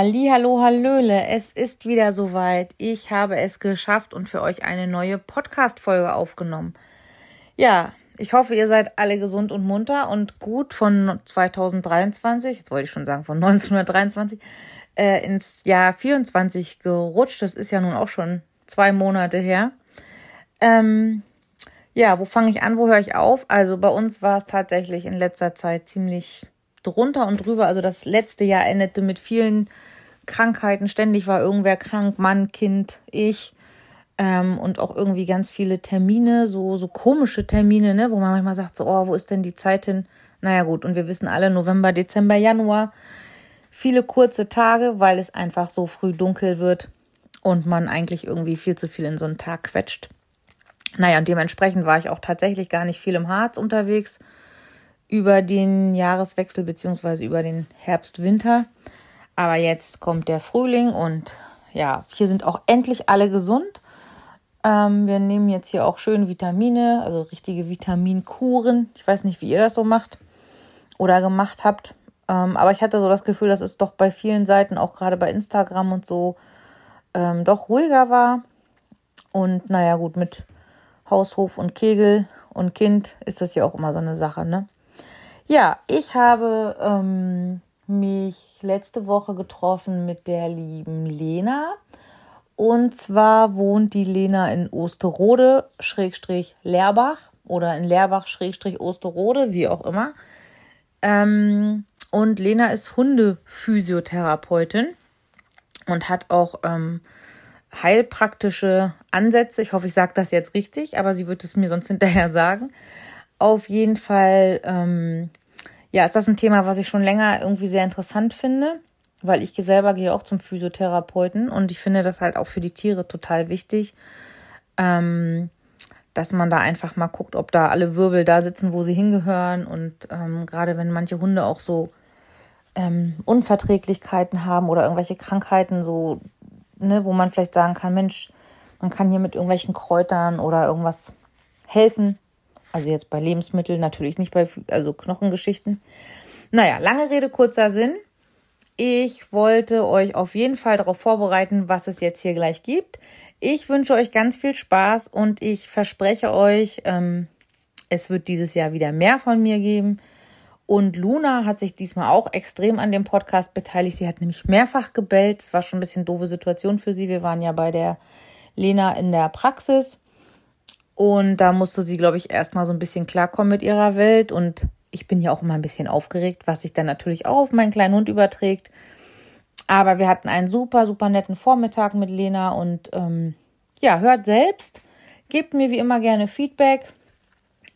Hallo, hallöle. Es ist wieder soweit. Ich habe es geschafft und für euch eine neue Podcast-Folge aufgenommen. Ja, ich hoffe, ihr seid alle gesund und munter und gut von 2023, jetzt wollte ich schon sagen von 1923, äh, ins Jahr 24 gerutscht. Das ist ja nun auch schon zwei Monate her. Ähm, ja, wo fange ich an, wo höre ich auf? Also bei uns war es tatsächlich in letzter Zeit ziemlich drunter und drüber. Also das letzte Jahr endete mit vielen Krankheiten. Ständig war irgendwer krank, Mann, Kind, ich. Ähm, und auch irgendwie ganz viele Termine, so, so komische Termine, ne, wo man manchmal sagt, so, oh, wo ist denn die Zeit hin? Naja, gut, und wir wissen alle, November, Dezember, Januar, viele kurze Tage, weil es einfach so früh dunkel wird und man eigentlich irgendwie viel zu viel in so einen Tag quetscht. Naja, und dementsprechend war ich auch tatsächlich gar nicht viel im Harz unterwegs über den Jahreswechsel beziehungsweise über den Herbst-Winter. Aber jetzt kommt der Frühling und ja, hier sind auch endlich alle gesund. Ähm, wir nehmen jetzt hier auch schön Vitamine, also richtige Vitaminkuren. Ich weiß nicht, wie ihr das so macht oder gemacht habt. Ähm, aber ich hatte so das Gefühl, dass es doch bei vielen Seiten, auch gerade bei Instagram und so, ähm, doch ruhiger war. Und naja, gut, mit Haushof und Kegel und Kind ist das ja auch immer so eine Sache, ne? Ja, ich habe ähm, mich letzte Woche getroffen mit der lieben Lena. Und zwar wohnt die Lena in Osterode, Schrägstrich Leerbach oder in Leerbach, Schrägstrich Osterode, wie auch immer. Ähm, und Lena ist Hundephysiotherapeutin und hat auch ähm, heilpraktische Ansätze. Ich hoffe, ich sage das jetzt richtig, aber sie wird es mir sonst hinterher sagen. Auf jeden Fall ähm, ja, ist das ein Thema, was ich schon länger irgendwie sehr interessant finde, weil ich selber gehe auch zum Physiotherapeuten und ich finde das halt auch für die Tiere total wichtig, ähm, dass man da einfach mal guckt, ob da alle Wirbel da sitzen, wo sie hingehören. Und ähm, gerade wenn manche Hunde auch so ähm, Unverträglichkeiten haben oder irgendwelche Krankheiten, so, ne, wo man vielleicht sagen kann, Mensch, man kann hier mit irgendwelchen Kräutern oder irgendwas helfen, also jetzt bei Lebensmitteln, natürlich nicht bei also Knochengeschichten. Naja, lange Rede, kurzer Sinn. Ich wollte euch auf jeden Fall darauf vorbereiten, was es jetzt hier gleich gibt. Ich wünsche euch ganz viel Spaß und ich verspreche euch, ähm, es wird dieses Jahr wieder mehr von mir geben. Und Luna hat sich diesmal auch extrem an dem Podcast beteiligt. Sie hat nämlich mehrfach gebellt. Es war schon ein bisschen doofe Situation für sie. Wir waren ja bei der Lena in der Praxis. Und da musste sie, glaube ich, erstmal so ein bisschen klarkommen mit ihrer Welt. Und ich bin ja auch immer ein bisschen aufgeregt, was sich dann natürlich auch auf meinen kleinen Hund überträgt. Aber wir hatten einen super, super netten Vormittag mit Lena und ähm, ja, hört selbst. Gebt mir wie immer gerne Feedback.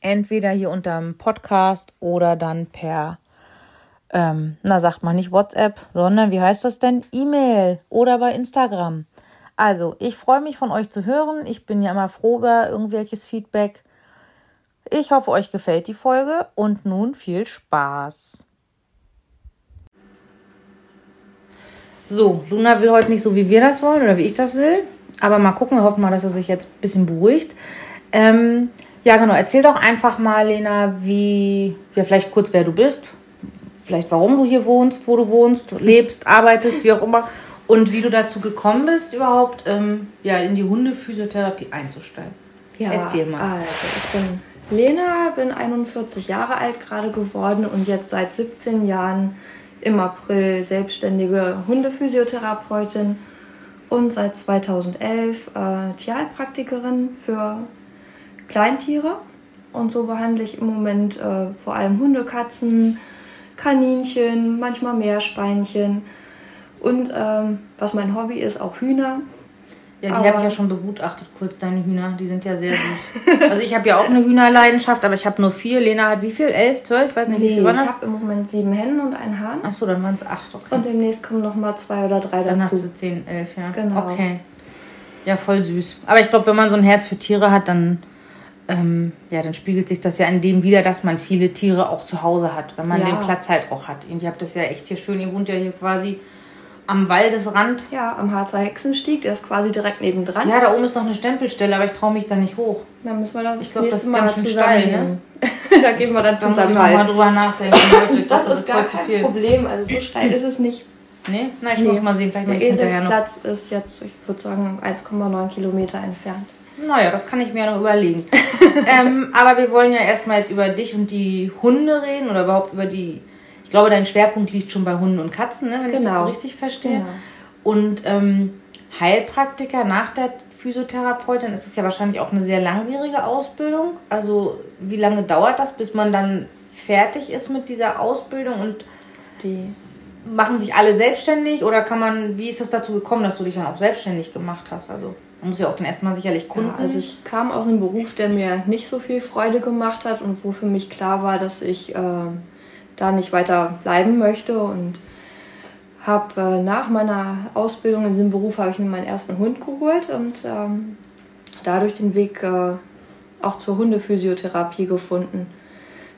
Entweder hier unter dem Podcast oder dann per, ähm, na sagt man nicht WhatsApp, sondern wie heißt das denn? E-Mail oder bei Instagram. Also, ich freue mich von euch zu hören. Ich bin ja immer froh über irgendwelches Feedback. Ich hoffe, euch gefällt die Folge und nun viel Spaß. So, Luna will heute nicht so, wie wir das wollen oder wie ich das will. Aber mal gucken, wir hoffen mal, dass er sich jetzt ein bisschen beruhigt. Ähm, ja, genau. Erzähl doch einfach mal, Lena, wie, ja, vielleicht kurz, wer du bist. Vielleicht warum du hier wohnst, wo du wohnst, lebst, arbeitest, wie auch immer und wie du dazu gekommen bist, überhaupt ähm, ja, in die Hundephysiotherapie einzusteigen. Ja, Erzähl mal. Also, ich bin Lena, bin 41 Jahre alt gerade geworden und jetzt seit 17 Jahren im April selbstständige Hundephysiotherapeutin und seit 2011 äh, Tierheilpraktikerin für Kleintiere. Und so behandle ich im Moment äh, vor allem Hunde, Katzen, Kaninchen, manchmal Meerschweinchen und ähm, was mein Hobby ist, auch Hühner. Ja, die habe ich ja schon begutachtet, kurz deine Hühner. Die sind ja sehr süß. also ich habe ja auch eine Hühnerleidenschaft, aber ich habe nur vier. Lena hat wie viel? Elf, zwölf? Weiß nicht, nee, wie viel waren das? Ich habe im Moment sieben Hennen und einen Hahn. Ach so, dann waren es acht, okay. Und demnächst kommen noch mal zwei oder drei dann dazu. Dann hast du zehn, elf, ja. Genau. Okay. Ja, voll süß. Aber ich glaube, wenn man so ein Herz für Tiere hat, dann, ähm, ja, dann spiegelt sich das ja in dem wieder, dass man viele Tiere auch zu Hause hat, wenn man ja. den Platz halt auch hat. Und ihr habt das ja echt hier schön, ihr wohnt ja hier quasi am Waldesrand. Ja, am Harzer Hexenstieg, der ist quasi direkt nebendran. Ja, da oben ist noch eine Stempelstelle, aber ich traue mich da nicht hoch. Dann müssen wir das ich glaube, das ist ganz schön steil, ne? da gehen wir dann zusammen. Da muss ich mal drüber nachdenken. Leute. das, das ist gar kein Problem, also so steil ist es nicht. Nee? Na, ich nee. muss mal sehen, vielleicht Der Eselsplatz ist jetzt, ich würde sagen, 1,9 Kilometer entfernt. Naja, das kann ich mir ja noch überlegen. ähm, aber wir wollen ja erstmal jetzt über dich und die Hunde reden oder überhaupt über die. Ich glaube, dein Schwerpunkt liegt schon bei Hunden und Katzen, ne, wenn genau. ich das so genau. richtig verstehe. Genau. Und ähm, Heilpraktiker nach der Physiotherapeutin ist es ja wahrscheinlich auch eine sehr langwierige Ausbildung. Also, wie lange dauert das, bis man dann fertig ist mit dieser Ausbildung und die machen sich alle selbstständig oder kann man, wie ist es dazu gekommen, dass du dich dann auch selbstständig gemacht hast? Also man muss ja auch dann erstmal sicherlich Kunden. Ja, also ich kam aus einem Beruf, der mir nicht so viel Freude gemacht hat und wo für mich klar war, dass ich äh, da nicht weiter bleiben möchte und habe äh, nach meiner Ausbildung in diesem Beruf habe ich mir meinen ersten Hund geholt und ähm, dadurch den Weg äh, auch zur Hundephysiotherapie gefunden.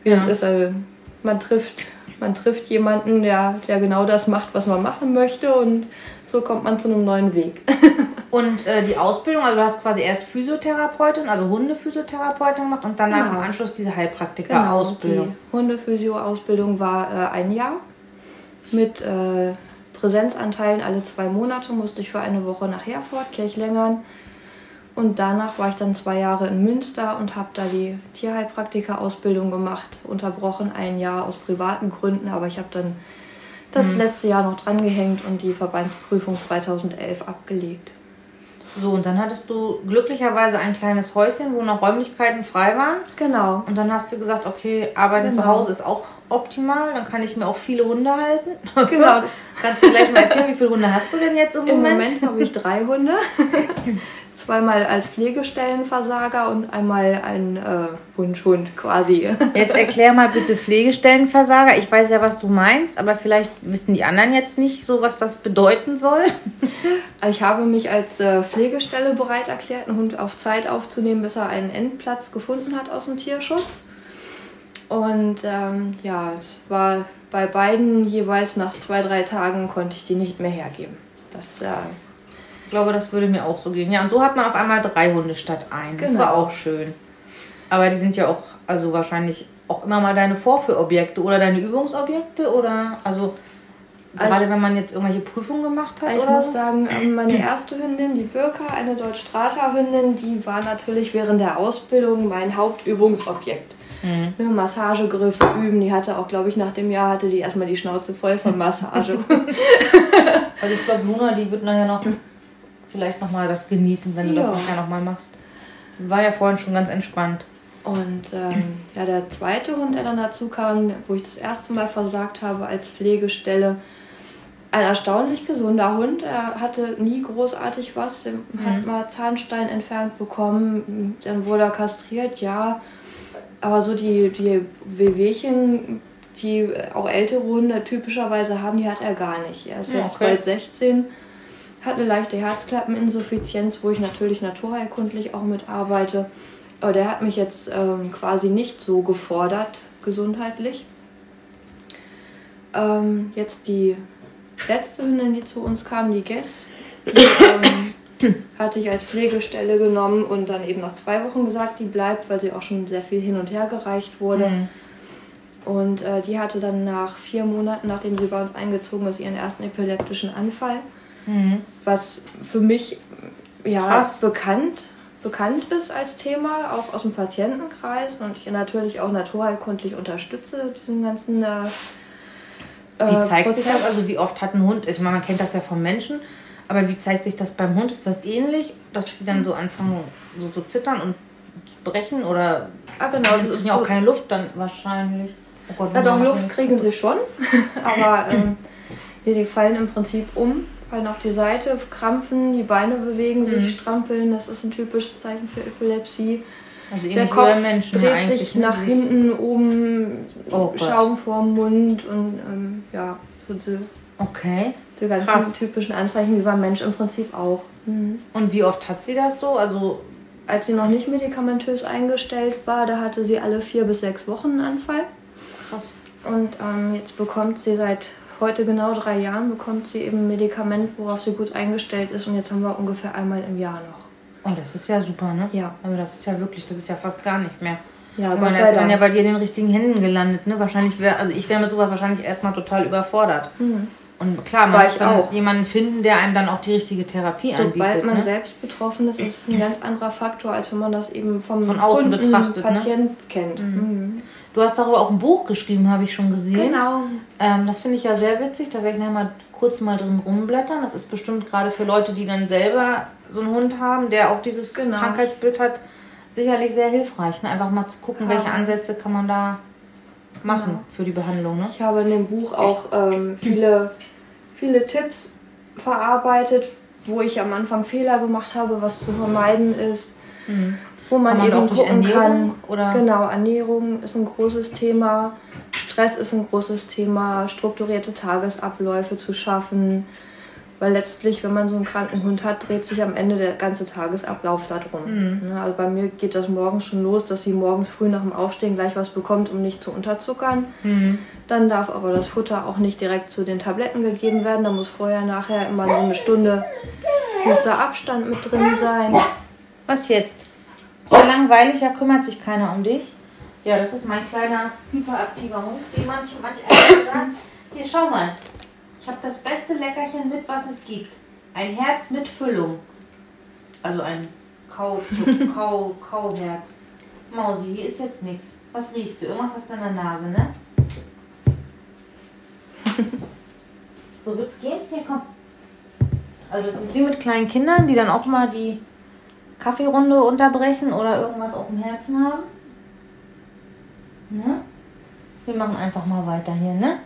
Wie ja. das ist, also man trifft man trifft jemanden, der, der genau das macht, was man machen möchte und so kommt man zu einem neuen Weg. und äh, die Ausbildung, also du hast quasi erst Physiotherapeutin, also Hundephysiotherapeutin gemacht und danach genau. im Anschluss diese Heilpraktiker-Ausbildung. Genau, die Hundephysio-Ausbildung war äh, ein Jahr mit äh, Präsenzanteilen alle zwei Monate, musste ich für eine Woche nach Herford, Kirchlängern und danach war ich dann zwei Jahre in Münster und habe da die Tierheilpraktiker-Ausbildung gemacht. Unterbrochen ein Jahr aus privaten Gründen, aber ich habe dann das mhm. letzte Jahr noch drangehängt und die Verbandsprüfung 2011 abgelegt. So, und dann hattest du glücklicherweise ein kleines Häuschen, wo noch Räumlichkeiten frei waren. Genau. Und dann hast du gesagt, okay, Arbeiten genau. zu Hause ist auch optimal, dann kann ich mir auch viele Hunde halten. Genau. Kannst du gleich mal erzählen, wie viele Hunde hast du denn jetzt im, Im Moment? Im Moment habe ich drei Hunde. zweimal als Pflegestellenversager und einmal ein äh, Wunschhund quasi. Jetzt erklär mal bitte Pflegestellenversager. Ich weiß ja, was du meinst, aber vielleicht wissen die anderen jetzt nicht so, was das bedeuten soll. Ich habe mich als äh, Pflegestelle bereit erklärt, einen Hund auf Zeit aufzunehmen, bis er einen Endplatz gefunden hat aus dem Tierschutz. Und ähm, ja, es war bei beiden jeweils nach zwei, drei Tagen konnte ich die nicht mehr hergeben. Das äh, glaube, das würde mir auch so gehen. Ja, und so hat man auf einmal drei Hunde statt ein. Das genau. ist auch schön. Aber die sind ja auch, also wahrscheinlich auch immer mal deine Vorführobjekte oder deine Übungsobjekte oder also gerade also, wenn man jetzt irgendwelche Prüfungen gemacht hat ich oder muss sagen, ähm, meine erste Hündin, die Birka, eine Deutsch-Strata-Hündin, die war natürlich während der Ausbildung mein Hauptübungsobjekt. Mhm. Ne, Massagegriffe üben, die hatte auch, glaube ich, nach dem Jahr hatte die erstmal die Schnauze voll von Massage. also ich glaube, Luna, die wird nachher noch vielleicht nochmal das genießen, wenn du ja. das nachher nochmal machst. War ja vorhin schon ganz entspannt. Und ähm, ja, der zweite Hund, der dann dazu kam, wo ich das erste Mal versagt habe als Pflegestelle, ein erstaunlich gesunder Hund. Er hatte nie großartig was. Er mhm. hat mal Zahnstein entfernt bekommen, dann wurde er kastriert, ja. Aber so die, die Wehwehchen, die auch ältere Hunde typischerweise haben, die hat er gar nicht. Er ist jetzt okay. bald 16 hat eine leichte Herzklappeninsuffizienz, wo ich natürlich naturheilkundlich auch mitarbeite. Aber der hat mich jetzt ähm, quasi nicht so gefordert, gesundheitlich. Ähm, jetzt die letzte Hündin, die zu uns kam, die Guess, die ähm, hatte ich als Pflegestelle genommen und dann eben nach zwei Wochen gesagt, die bleibt, weil sie auch schon sehr viel hin und her gereicht wurde. Mhm. Und äh, die hatte dann nach vier Monaten, nachdem sie bei uns eingezogen ist, ihren ersten epileptischen Anfall. Mhm. Was für mich ja bekannt, bekannt ist als Thema, auch aus dem Patientenkreis und ich natürlich auch naturheilkundlich unterstütze, diesen ganzen äh, Wie zeigt Prozess. sich das? Also wie oft hat ein Hund, ich meine, man kennt das ja vom Menschen, aber wie zeigt sich das beim Hund? Ist das ähnlich, dass die dann so anfangen so zu zittern und zu brechen oder ah, genau, das ist ja auch keine Luft dann wahrscheinlich. Oh Gott, ja, doch, Luft kriegen sie schon, aber ähm, die fallen im Prinzip um fallen auf die Seite, krampfen, die Beine bewegen sich, mhm. strampeln. Das ist ein typisches Zeichen für Epilepsie. Also der Kopf Menschen dreht sich nach hinten, oben oh Schaum vorm Mund und ähm, ja, so diese, okay. die ganzen Krass. typischen Anzeichen wie beim Mensch im Prinzip auch. Mhm. Und wie oft hat sie das so? Also als sie noch nicht medikamentös eingestellt war, da hatte sie alle vier bis sechs Wochen einen Anfall. Krass. Und ähm, jetzt bekommt sie seit heute genau drei Jahren bekommt sie eben ein Medikament, worauf sie gut eingestellt ist. Und jetzt haben wir ungefähr einmal im Jahr noch. Oh, das ist ja super, ne? Ja. Also das ist ja wirklich, das ist ja fast gar nicht mehr. Ja, aber er ist dann ja bei dir in den richtigen Händen gelandet, ne? Wahrscheinlich wäre, also ich wäre mit sowas wahrscheinlich erstmal total überfordert. Mhm. Und klar, man muss dann auch. jemanden finden, der einem dann auch die richtige Therapie Sobald anbietet. Sobald man ne? selbst betroffen ist, ist es ein ganz anderer Faktor, als wenn man das eben vom Von außen Kunden, betrachtet. Ne? Patient ne? kennt. Mhm. Mhm. Du hast darüber auch ein Buch geschrieben, habe ich schon gesehen. Genau. Ähm, das finde ich ja sehr witzig. Da werde ich nachher mal kurz mal drin rumblättern. Das ist bestimmt gerade für Leute, die dann selber so einen Hund haben, der auch dieses genau. Krankheitsbild hat, sicherlich sehr hilfreich. Ne? Einfach mal zu gucken, ja. welche Ansätze kann man da machen genau. für die Behandlung. Ne? Ich habe in dem Buch auch ähm, viele, viele Tipps verarbeitet, wo ich am Anfang Fehler gemacht habe, was zu vermeiden ist. Mhm. Wo man, man eben gucken Ernährung, kann. Oder? Genau, Ernährung ist ein großes Thema. Stress ist ein großes Thema. Strukturierte Tagesabläufe zu schaffen weil letztlich, wenn man so einen kranken Hund hat, dreht sich am Ende der ganze Tagesablauf darum. Mhm. Ne, also bei mir geht das morgens schon los, dass sie morgens früh nach dem Aufstehen gleich was bekommt, um nicht zu unterzuckern. Mhm. Dann darf aber das Futter auch nicht direkt zu den Tabletten gegeben werden. Da muss vorher, nachher immer so eine Stunde muss da Abstand mit drin sein. Was jetzt? So langweilig, ja kümmert sich keiner um dich. Ja, das ist mein kleiner hyperaktiver Hund, wie manche manche sagen. Hier, schau mal. Ich habe das beste Leckerchen mit, was es gibt. Ein Herz mit Füllung. Also ein Kau, Kau, Kauherz. Mausi, hier ist jetzt nichts. Was riechst du? Irgendwas hast du in der Nase, ne? So wird's gehen? Hier, komm. Also das ist wie mit kleinen Kindern, die dann auch mal die Kaffeerunde unterbrechen oder irgendwas auf dem Herzen haben. Ne? Wir machen einfach mal weiter hier, ne?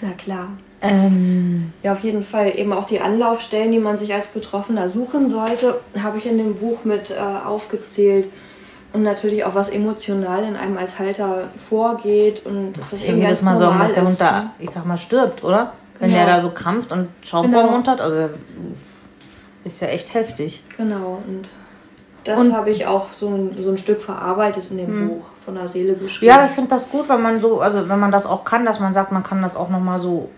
Na klar. Ähm, ja, auf jeden Fall eben auch die Anlaufstellen, die man sich als Betroffener suchen sollte, habe ich in dem Buch mit äh, aufgezählt. Und natürlich auch, was emotional in einem als Halter vorgeht. Und das ist eben das mal so, dass der Hund da, ne? ich sag mal, stirbt, oder? Wenn genau. der da so krampft und Schaum genau. hat. Also ist ja echt heftig. Genau. Und das habe ich auch so ein, so ein Stück verarbeitet in dem hm. Buch von der Seele geschrieben. Ja, ich finde das gut, wenn man so, also wenn man das auch kann, dass man sagt, man kann das auch nochmal so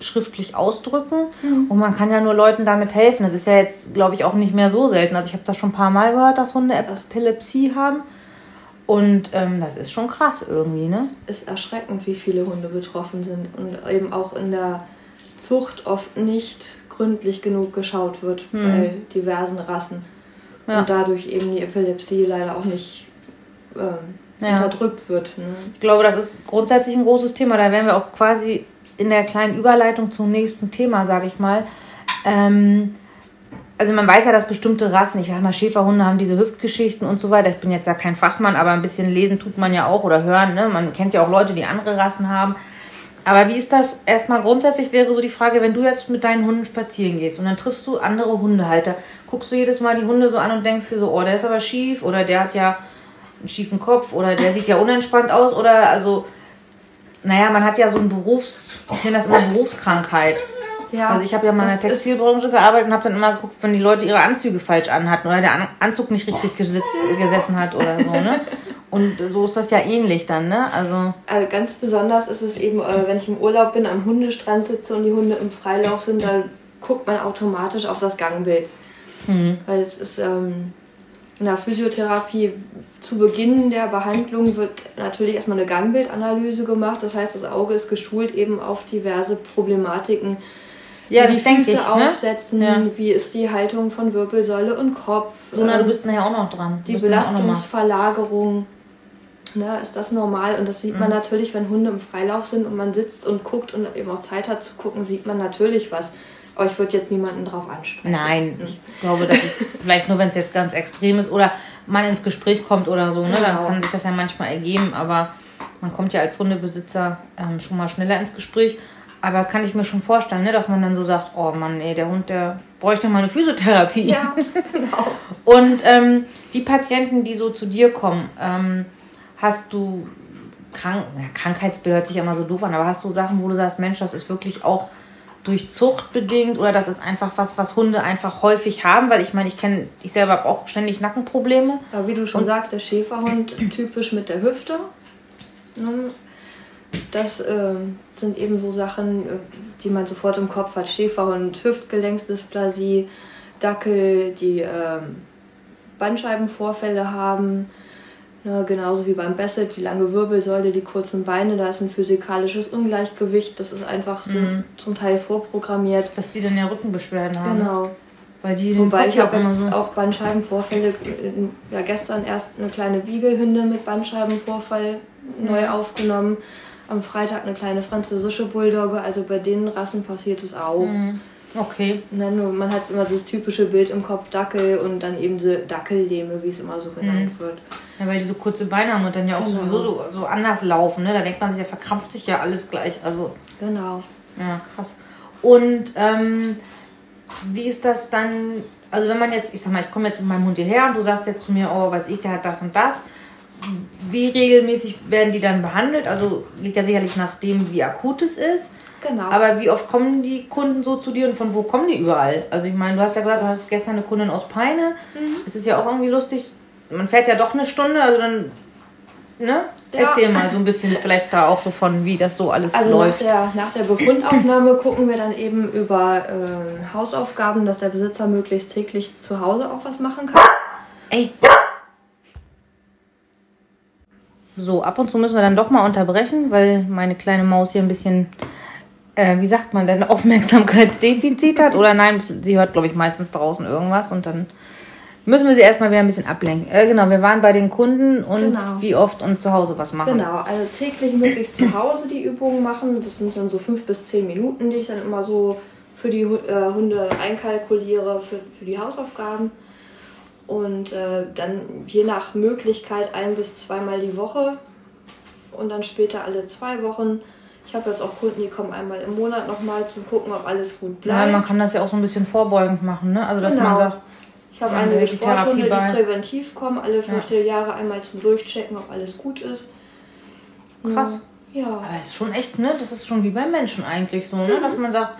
schriftlich ausdrücken. Mhm. Und man kann ja nur Leuten damit helfen. Das ist ja jetzt, glaube ich, auch nicht mehr so selten. Also ich habe das schon ein paar Mal gehört, dass Hunde Epilepsie haben. Und ähm, das ist schon krass irgendwie, ne? Ist erschreckend, wie viele Hunde betroffen sind. Und eben auch in der Zucht oft nicht gründlich genug geschaut wird mhm. bei diversen Rassen. Ja. Und dadurch eben die Epilepsie leider auch nicht ähm, ja. unterdrückt wird. Ne? Ich glaube, das ist grundsätzlich ein großes Thema. Da werden wir auch quasi in der kleinen Überleitung zum nächsten Thema, sage ich mal. Ähm, also man weiß ja, dass bestimmte Rassen, ich sag mal, Schäferhunde haben diese Hüftgeschichten und so weiter. Ich bin jetzt ja kein Fachmann, aber ein bisschen lesen tut man ja auch oder hören. Ne? Man kennt ja auch Leute, die andere Rassen haben. Aber wie ist das? Erstmal grundsätzlich wäre so die Frage, wenn du jetzt mit deinen Hunden spazieren gehst und dann triffst du andere Hundehalter, guckst du jedes Mal die Hunde so an und denkst dir so, oh, der ist aber schief oder der hat ja einen schiefen Kopf oder der sieht ja unentspannt aus oder also naja, man hat ja so ein Berufs, ich nenne das immer Berufskrankheit. Ja, also ich habe ja mal in der Textilbranche gearbeitet und habe dann immer geguckt, wenn die Leute ihre Anzüge falsch anhatten oder der Anzug nicht richtig gesitzt, gesessen hat oder so, ne? Und so ist das ja ähnlich dann, ne? Also, also ganz besonders ist es eben, äh, wenn ich im Urlaub bin, am Hundestrand sitze und die Hunde im Freilauf sind, dann guckt man automatisch auf das Gangbild. Mhm. Weil es ist ähm, in der Physiotherapie zu Beginn der Behandlung wird natürlich erstmal eine Gangbildanalyse gemacht. Das heißt, das Auge ist geschult eben auf diverse Problematiken. Ja, wie die Füße ich, ne? aufsetzen, ja. wie ist die Haltung von Wirbelsäule und Kopf. Luna, du ähm, bist nachher auch noch dran. Die Belastungsverlagerung. Ne, ist das normal? Und das sieht mhm. man natürlich, wenn Hunde im Freilauf sind und man sitzt und guckt und eben auch Zeit hat zu gucken, sieht man natürlich was. Aber ich würde jetzt niemanden drauf ansprechen. Nein, ich glaube, das ist vielleicht nur, wenn es jetzt ganz extrem ist oder man ins Gespräch kommt oder so. Ne? Genau. Dann kann sich das ja manchmal ergeben. Aber man kommt ja als Hundebesitzer ähm, schon mal schneller ins Gespräch. Aber kann ich mir schon vorstellen, ne, dass man dann so sagt, oh Mann, ey, der Hund, der bräuchte mal eine Physiotherapie. Ja, genau. Und ähm, die Patienten, die so zu dir kommen, ähm, hast du Krank ja, Krankheitsbild hört sich immer so doof an, aber hast du Sachen, wo du sagst, Mensch, das ist wirklich auch durch Zucht bedingt oder das ist einfach was, was Hunde einfach häufig haben, weil ich meine, ich kenne, ich selber habe auch ständig Nackenprobleme. Aber wie du schon und sagst, der Schäferhund typisch mit der Hüfte. Ne? Das äh, sind eben so Sachen, äh, die man sofort im Kopf hat. Schäferhund, Ja, genauso wie beim Basset, die lange Wirbelsäule, die kurzen Beine, da ist ein physikalisches Ungleichgewicht. Das ist einfach so mhm. zum Teil vorprogrammiert. Dass die dann ja Rückenbeschwerden haben. Genau. Weil die Wobei ich habe jetzt so auch Bandscheibenvorfälle, ja gestern erst eine kleine Biegelhündin mit Bandscheibenvorfall mhm. neu aufgenommen. Am Freitag eine kleine französische Bulldogge. Also bei den Rassen passiert es auch. Mhm. Okay. Nein, man hat immer das typische Bild im Kopf Dackel und dann eben diese Dackellähme, wie es immer so genannt mhm. wird. Ja, weil die so kurze Beine haben und dann ja auch genau. sowieso so, so anders laufen. Ne? Da denkt man sich, ja, verkrampft sich ja alles gleich. Also, genau. Ja, krass. Und ähm, wie ist das dann, also wenn man jetzt, ich sag mal, ich komme jetzt mit meinem Hund hierher und du sagst jetzt zu mir, oh, weiß ich, der hat das und das. Wie regelmäßig werden die dann behandelt? Also liegt ja sicherlich nach dem, wie akut es ist. Genau. Aber wie oft kommen die Kunden so zu dir und von wo kommen die überall? Also ich meine, du hast ja gesagt, du hast gestern eine Kundin aus Peine. Mhm. Es ist ja auch irgendwie lustig. Man fährt ja doch eine Stunde, also dann, ne? Ja. Erzähl mal so ein bisschen vielleicht da auch so von, wie das so alles also läuft. Nach der, nach der Befundaufnahme gucken wir dann eben über äh, Hausaufgaben, dass der Besitzer möglichst täglich zu Hause auch was machen kann. Ey. So, ab und zu müssen wir dann doch mal unterbrechen, weil meine kleine Maus hier ein bisschen äh, wie sagt man denn, Aufmerksamkeitsdefizit hat. Oder nein, sie hört, glaube ich, meistens draußen irgendwas und dann müssen wir sie erstmal wieder ein bisschen ablenken. Äh, genau, wir waren bei den Kunden und genau. wie oft und zu Hause was machen. Genau, also täglich möglichst zu Hause die Übungen machen. Das sind dann so fünf bis zehn Minuten, die ich dann immer so für die äh, Hunde einkalkuliere, für, für die Hausaufgaben. Und äh, dann je nach Möglichkeit ein bis zweimal die Woche und dann später alle zwei Wochen ich habe jetzt auch Kunden, die kommen einmal im Monat nochmal zum gucken, ob alles gut bleibt. Ja, man kann das ja auch so ein bisschen vorbeugend machen, ne? Also dass genau. man sagt, ich habe einige Sporthunde, die präventiv kommen, alle fünf ja. Jahre einmal zum Durchchecken, ob alles gut ist. Krass. Ja. Aber es ist schon echt, ne? Das ist schon wie beim Menschen eigentlich so, ne? Mhm. Dass man sagt,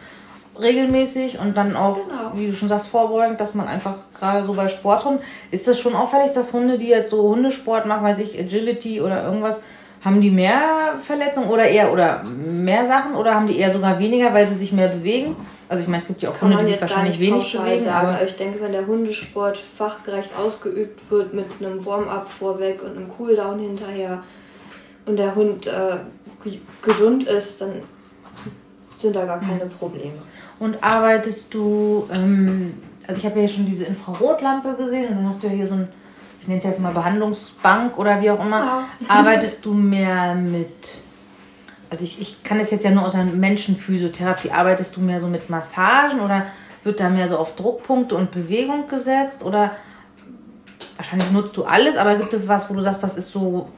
regelmäßig und dann auch, genau. wie du schon sagst, vorbeugend, dass man einfach gerade so bei Sporthunden, ist das schon auffällig, dass Hunde, die jetzt so Hundesport machen, weiß ich, Agility oder irgendwas, haben die mehr Verletzungen oder eher oder mehr Sachen oder haben die eher sogar weniger, weil sie sich mehr bewegen? Also ich meine, es gibt ja auch Hunde, die sich wahrscheinlich wenig bewegen. Sagen. Aber ich denke, wenn der Hundesport fachgerecht ausgeübt wird mit einem Warm-up vorweg und einem Cooldown hinterher und der Hund äh, gesund ist, dann sind da gar keine Probleme. Und arbeitest du, ähm, also ich habe ja hier schon diese Infrarotlampe gesehen und dann hast du ja hier so ein ich nenne es jetzt mal Behandlungsbank oder wie auch immer, ja. arbeitest du mehr mit, also ich, ich kann es jetzt ja nur aus einer Menschenphysiotherapie, arbeitest du mehr so mit Massagen oder wird da mehr so auf Druckpunkte und Bewegung gesetzt oder wahrscheinlich nutzt du alles, aber gibt es was, wo du sagst, das ist so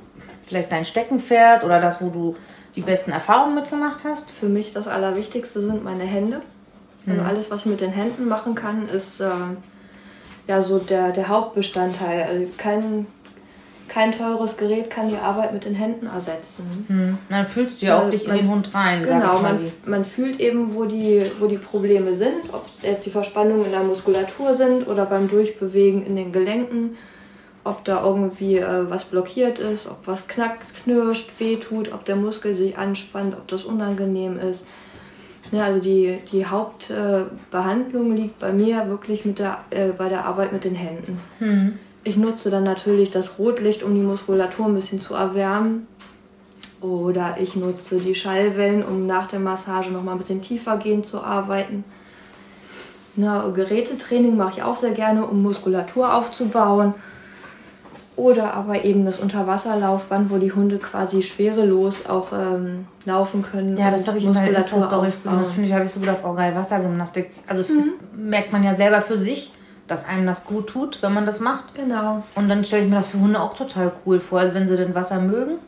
vielleicht dein Steckenpferd oder das, wo du die besten Erfahrungen mitgemacht hast? Für mich das Allerwichtigste sind meine Hände. Also mhm. alles, was ich mit den Händen machen kann, ist äh, ja so der, der Hauptbestandteil. Also kein, kein teures Gerät kann die Arbeit mit den Händen ersetzen. Hm. Dann fühlst du ja auch dich in den Hund rein. Genau, man, man fühlt eben, wo die, wo die Probleme sind, ob es jetzt die Verspannungen in der Muskulatur sind oder beim Durchbewegen in den Gelenken, ob da irgendwie äh, was blockiert ist, ob was knackt, knirscht, wehtut, ob der Muskel sich anspannt, ob das unangenehm ist. Ja, also die, die Hauptbehandlung äh, liegt bei mir wirklich mit der, äh, bei der Arbeit mit den Händen. Mhm. Ich nutze dann natürlich das Rotlicht, um die Muskulatur ein bisschen zu erwärmen. Oder ich nutze die Schallwellen, um nach der Massage noch mal ein bisschen tiefer gehen zu arbeiten. Na, Gerätetraining mache ich auch sehr gerne, um Muskulatur aufzubauen. Oder aber eben das Unterwasserlaufband, wo die Hunde quasi schwerelos auch ähm, laufen können. Ja, das habe ich in der Insta-Story Das finde ich, habe ich so gedacht, oh geil, Wassergymnastik. Also mhm. merkt man ja selber für sich, dass einem das gut tut, wenn man das macht. Genau. Und dann stelle ich mir das für Hunde auch total cool vor, also wenn sie denn Wasser mögen.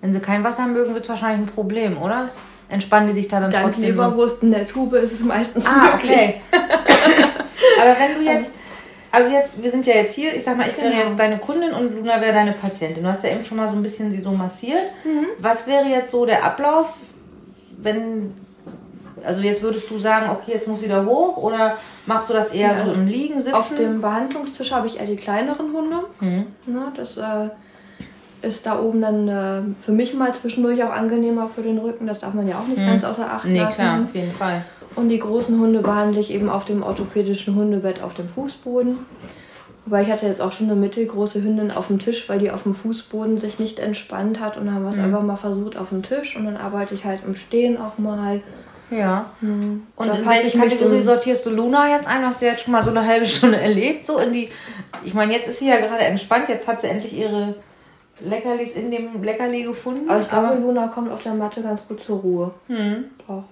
Wenn sie kein Wasser mögen, wird es wahrscheinlich ein Problem, oder? Entspannen die sich da dann Dank trotzdem? Dank Leberwurst in der Tube ist es meistens ah, möglich. okay. Aber wenn du jetzt also jetzt, wir sind ja jetzt hier, ich sag mal, ich wäre genau. jetzt deine Kundin und Luna wäre deine Patientin. Du hast ja eben schon mal so ein bisschen sie so massiert. Mhm. Was wäre jetzt so der Ablauf, wenn, also jetzt würdest du sagen, okay, jetzt muss wieder hoch oder machst du das eher ja. so im Liegen sitzen? Auf dem Behandlungstisch habe ich eher die kleineren Hunde. Mhm. Ja, das äh, ist da oben dann äh, für mich mal zwischendurch auch angenehmer für den Rücken. Das darf man ja auch nicht mhm. ganz außer Acht nee, lassen. Nee, klar, auf jeden Fall. Und die großen Hunde behandle ich eben auf dem orthopädischen Hundebett auf dem Fußboden. Wobei ich hatte jetzt auch schon eine mittelgroße Hündin auf dem Tisch, weil die auf dem Fußboden sich nicht entspannt hat und dann haben wir es mhm. einfach mal versucht auf dem Tisch und dann arbeite ich halt im Stehen auch mal. Ja. Mhm. Und in welche Kategorie sortierst du Luna jetzt ein? Hast du jetzt schon mal so eine halbe Stunde erlebt? So in die. Ich meine, jetzt ist sie ja gerade entspannt, jetzt hat sie endlich ihre Leckerlis in dem Leckerli gefunden. Aber ich glaube, Luna kommt auf der Matte ganz gut zur Ruhe. Mhm. Doch.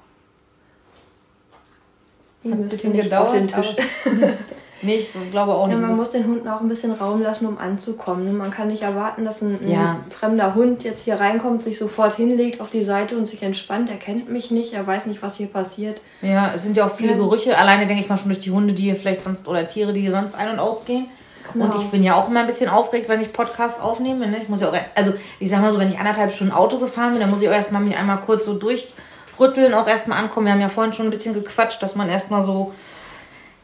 Hat ein bisschen gedauert. Auf den Tisch. Nee, ich glaube auch nicht. Ja, man muss den Hunden auch ein bisschen Raum lassen, um anzukommen. Ne? Man kann nicht erwarten, dass ein, ja. ein, fremder Hund jetzt hier reinkommt, sich sofort hinlegt auf die Seite und sich entspannt. Er kennt mich nicht, er weiß nicht, was hier passiert. Ja, es sind ja auch viele ja. Gerüche. Alleine denke ich mal schon durch die Hunde, die hier vielleicht sonst oder Tiere, die hier sonst ein- und ausgehen. Genau. Und ich bin ja auch immer ein bisschen aufgeregt, wenn ich Podcasts aufnehme. Ne? Ich muss ja auch, also ich sag mal so, wenn ich anderthalb Stunden Auto gefahren bin, dann muss ich auch erstmal mich einmal kurz so durchrütteln, auch erstmal ankommen. Wir haben ja vorhin schon ein bisschen gequatscht, dass man erstmal so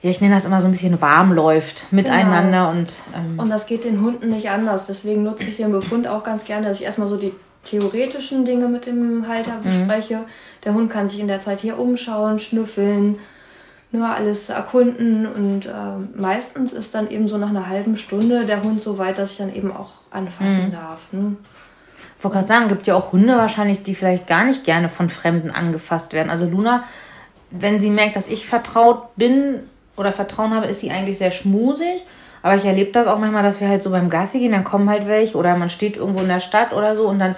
ja, ich nenne das immer so ein bisschen warm läuft miteinander genau. und. Ähm und das geht den Hunden nicht anders. Deswegen nutze ich den Befund auch ganz gerne, dass ich erstmal so die theoretischen Dinge mit dem Halter mhm. bespreche. Mhm. Der Hund kann sich in der Zeit hier umschauen, schnüffeln, nur alles erkunden und äh, meistens ist dann eben so nach einer halben Stunde der Hund so weit, dass ich dann eben auch anfassen mhm. darf. Ne? Ich wollte gerade sagen, gibt ja auch Hunde wahrscheinlich, die vielleicht gar nicht gerne von Fremden angefasst werden. Also Luna, wenn sie merkt, dass ich vertraut bin, oder Vertrauen habe, ist sie eigentlich sehr schmusig. Aber ich erlebe das auch manchmal, dass wir halt so beim Gassi gehen, dann kommen halt welche oder man steht irgendwo in der Stadt oder so und dann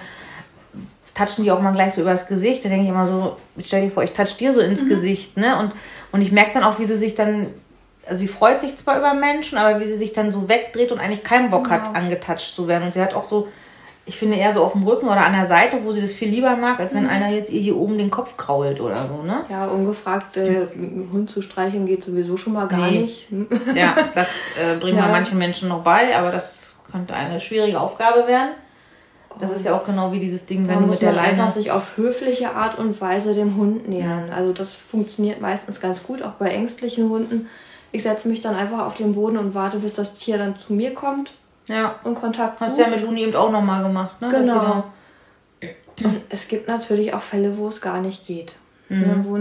touchen die auch mal gleich so übers Gesicht. Da denke ich immer so, stell dir vor, ich touch dir so ins mhm. Gesicht, ne? Und, und ich merke dann auch, wie sie sich dann, also sie freut sich zwar über Menschen, aber wie sie sich dann so wegdreht und eigentlich keinen Bock genau. hat, angetatscht zu werden. Und sie hat auch so ich finde eher so auf dem Rücken oder an der Seite, wo sie das viel lieber mag, als wenn mhm. einer jetzt ihr hier oben den Kopf krault oder so, ne? Ja, ungefragt äh, Hund zu streicheln geht sowieso schon mal gar nee. nicht. ja, das äh, bringen ja. manchen Menschen noch bei, aber das könnte eine schwierige Aufgabe werden. Das ist ja auch genau wie dieses Ding, wenn du mit der Leine einfach sich auf höfliche Art und Weise dem Hund nähern. Also das funktioniert meistens ganz gut, auch bei ängstlichen Hunden. Ich setze mich dann einfach auf den Boden und warte, bis das Tier dann zu mir kommt ja. und Kontakt Hast du ja mit Luni eben auch nochmal gemacht, ne? Genau. Und es gibt natürlich auch Fälle, wo es gar nicht geht. Mhm. Ne, wo,